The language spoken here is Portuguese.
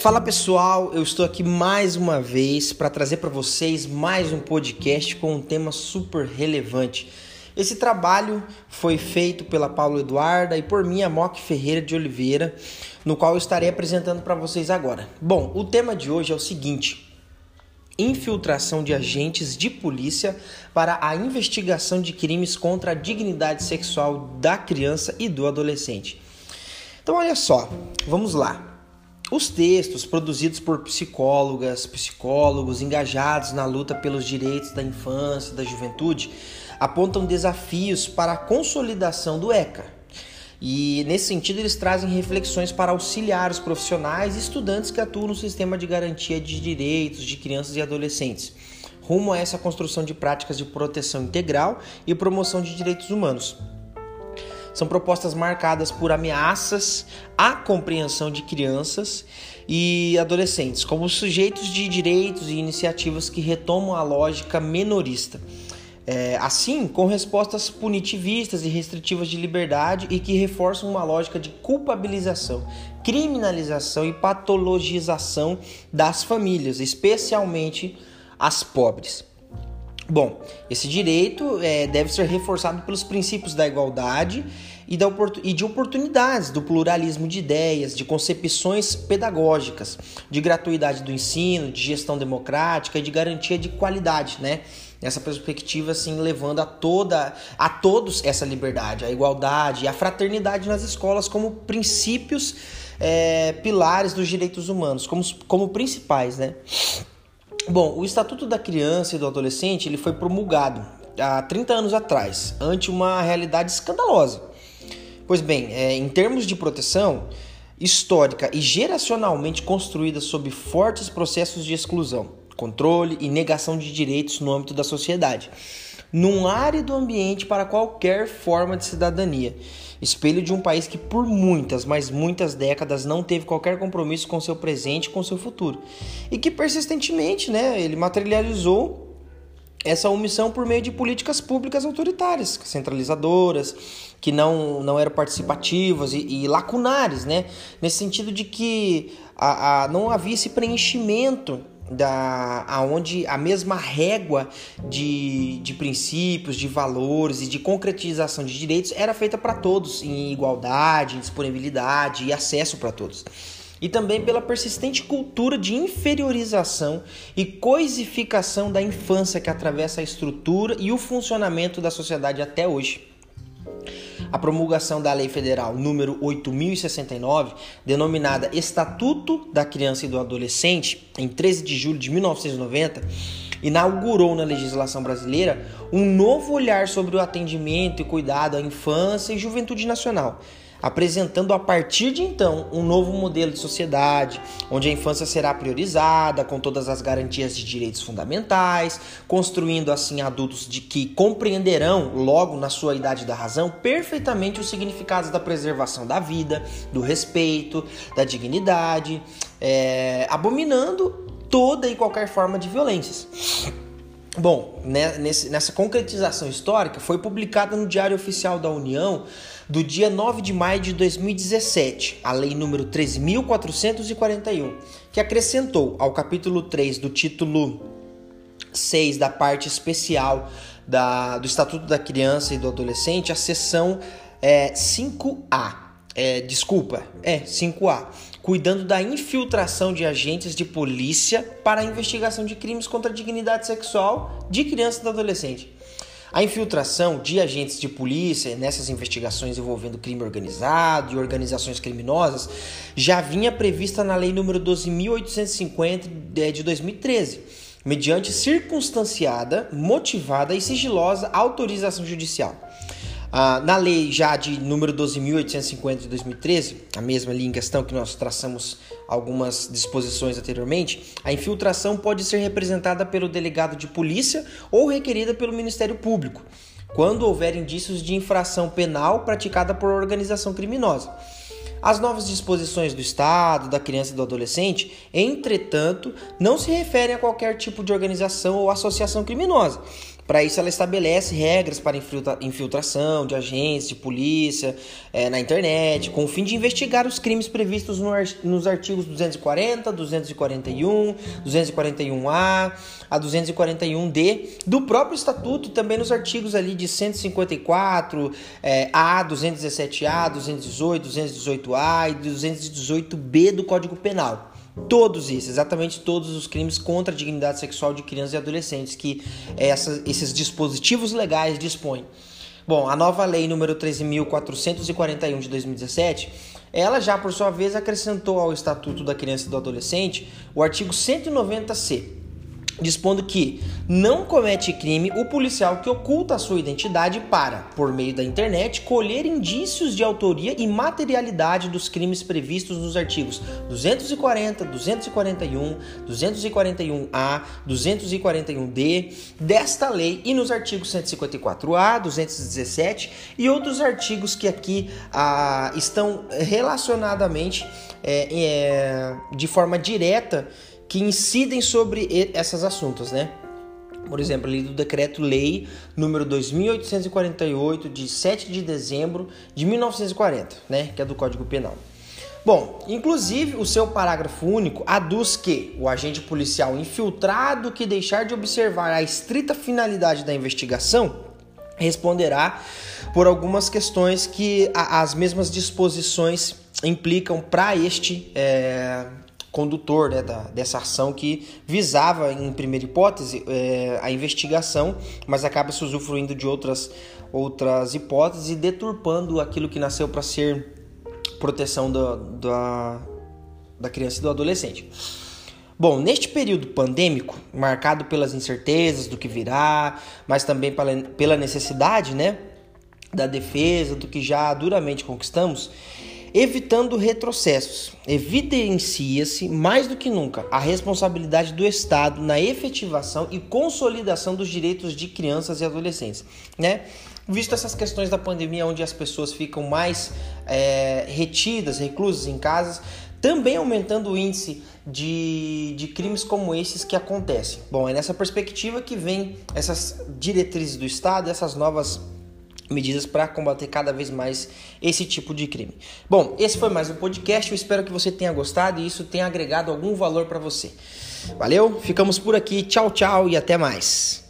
Fala pessoal, eu estou aqui mais uma vez para trazer para vocês mais um podcast com um tema super relevante. Esse trabalho foi feito pela Paulo Eduarda e por mim, a Mock Ferreira de Oliveira, no qual eu estarei apresentando para vocês agora. Bom, o tema de hoje é o seguinte: infiltração de agentes de polícia para a investigação de crimes contra a dignidade sexual da criança e do adolescente. Então, olha só, vamos lá. Os textos produzidos por psicólogas, psicólogos engajados na luta pelos direitos da infância e da juventude apontam desafios para a consolidação do ECA. E nesse sentido, eles trazem reflexões para auxiliar os profissionais e estudantes que atuam no sistema de garantia de direitos de crianças e adolescentes, rumo a essa construção de práticas de proteção integral e promoção de direitos humanos. São propostas marcadas por ameaças à compreensão de crianças e adolescentes como sujeitos de direitos e iniciativas que retomam a lógica menorista. É, assim, com respostas punitivistas e restritivas de liberdade e que reforçam uma lógica de culpabilização, criminalização e patologização das famílias, especialmente as pobres. Bom, esse direito é, deve ser reforçado pelos princípios da igualdade e, da, e de oportunidades, do pluralismo de ideias, de concepções pedagógicas, de gratuidade do ensino, de gestão democrática e de garantia de qualidade, né? Nessa perspectiva, assim, levando a toda a todos essa liberdade, a igualdade e a fraternidade nas escolas como princípios é, pilares dos direitos humanos, como, como principais, né? Bom, o Estatuto da Criança e do Adolescente ele foi promulgado há 30 anos atrás, ante uma realidade escandalosa. Pois bem, é, em termos de proteção histórica e geracionalmente construída sob fortes processos de exclusão, controle e negação de direitos no âmbito da sociedade, num árido ambiente para qualquer forma de cidadania espelho de um país que por muitas, mas muitas décadas não teve qualquer compromisso com seu presente e com seu futuro. E que persistentemente, né, ele materializou essa omissão por meio de políticas públicas autoritárias, centralizadoras, que não, não eram participativas e, e lacunares, né? Nesse sentido de que a, a, não havia esse preenchimento da aonde a mesma régua de, de princípios, de valores e de concretização de direitos era feita para todos, em igualdade, em disponibilidade e acesso para todos. E também pela persistente cultura de inferiorização e coisificação da infância que atravessa a estrutura e o funcionamento da sociedade até hoje a promulgação da Lei Federal número 8069, denominada Estatuto da Criança e do Adolescente, em 13 de julho de 1990, inaugurou na legislação brasileira um novo olhar sobre o atendimento e cuidado à infância e juventude nacional apresentando a partir de então um novo modelo de sociedade, onde a infância será priorizada, com todas as garantias de direitos fundamentais, construindo assim adultos de que compreenderão, logo na sua idade da razão, perfeitamente os significados da preservação da vida, do respeito, da dignidade, é, abominando toda e qualquer forma de violências. Bom, né, nessa concretização histórica, foi publicada no Diário Oficial da União do dia 9 de maio de 2017, a Lei número 3.441, que acrescentou ao capítulo 3 do título 6 da parte especial da, do Estatuto da Criança e do Adolescente a seção é, 5A. É, desculpa, é 5A, cuidando da infiltração de agentes de polícia para a investigação de crimes contra a dignidade sexual de criança e do adolescente. A infiltração de agentes de polícia nessas investigações envolvendo crime organizado e organizações criminosas já vinha prevista na Lei nº 12.850 de 2013, mediante circunstanciada, motivada e sigilosa autorização judicial. Ah, na lei já de número 12.850 de 2013, a mesma ali em questão que nós traçamos algumas disposições anteriormente, a infiltração pode ser representada pelo delegado de polícia ou requerida pelo Ministério Público, quando houver indícios de infração penal praticada por organização criminosa. As novas disposições do Estado, da criança e do adolescente, entretanto, não se referem a qualquer tipo de organização ou associação criminosa, Para isso, ela estabelece regras para infiltração de agentes de polícia é, na internet, com o fim de investigar os crimes previstos no, nos artigos 240, 241, 241A, a 241D do próprio estatuto, também nos artigos ali de 154, é, A, 217A, 218, 218A e 218B do Código Penal. Todos isso, exatamente todos os crimes contra a dignidade sexual de crianças e adolescentes que essa, esses dispositivos legais dispõem. Bom, a nova lei número 13.441 de 2017, ela já por sua vez acrescentou ao Estatuto da Criança e do Adolescente o artigo 190C, dispondo que não comete crime o policial que oculta sua identidade para, por meio da internet, colher indícios de autoria e materialidade dos crimes previstos nos artigos 240, 241, 241A, 241D desta lei e nos artigos 154A, 217 e outros artigos que aqui ah, estão relacionadamente é, é, de forma direta que incidem sobre esses assuntos, né? Por exemplo, ali do decreto-lei número 2848 de 7 de dezembro de 1940, né, que é do Código Penal. Bom, inclusive o seu parágrafo único aduz que o agente policial infiltrado que deixar de observar a estrita finalidade da investigação responderá por algumas questões que as mesmas disposições implicam para este é, condutor né, da, dessa ação que visava, em primeira hipótese, é, a investigação, mas acaba se usufruindo de outras, outras hipóteses e deturpando aquilo que nasceu para ser proteção do, da, da criança e do adolescente. Bom, neste período pandêmico, marcado pelas incertezas do que virá, mas também pela necessidade né, da defesa do que já duramente conquistamos, evitando retrocessos. Evidencia-se mais do que nunca a responsabilidade do Estado na efetivação e consolidação dos direitos de crianças e adolescentes, né? Visto essas questões da pandemia, onde as pessoas ficam mais é, retidas, reclusas em casas, também aumentando o índice de, de crimes como esses que acontecem. Bom, é nessa perspectiva que vem essas diretrizes do Estado, essas novas medidas para combater cada vez mais esse tipo de crime. Bom, esse foi mais um podcast. Eu espero que você tenha gostado e isso tenha agregado algum valor para você. Valeu, ficamos por aqui. Tchau, tchau e até mais.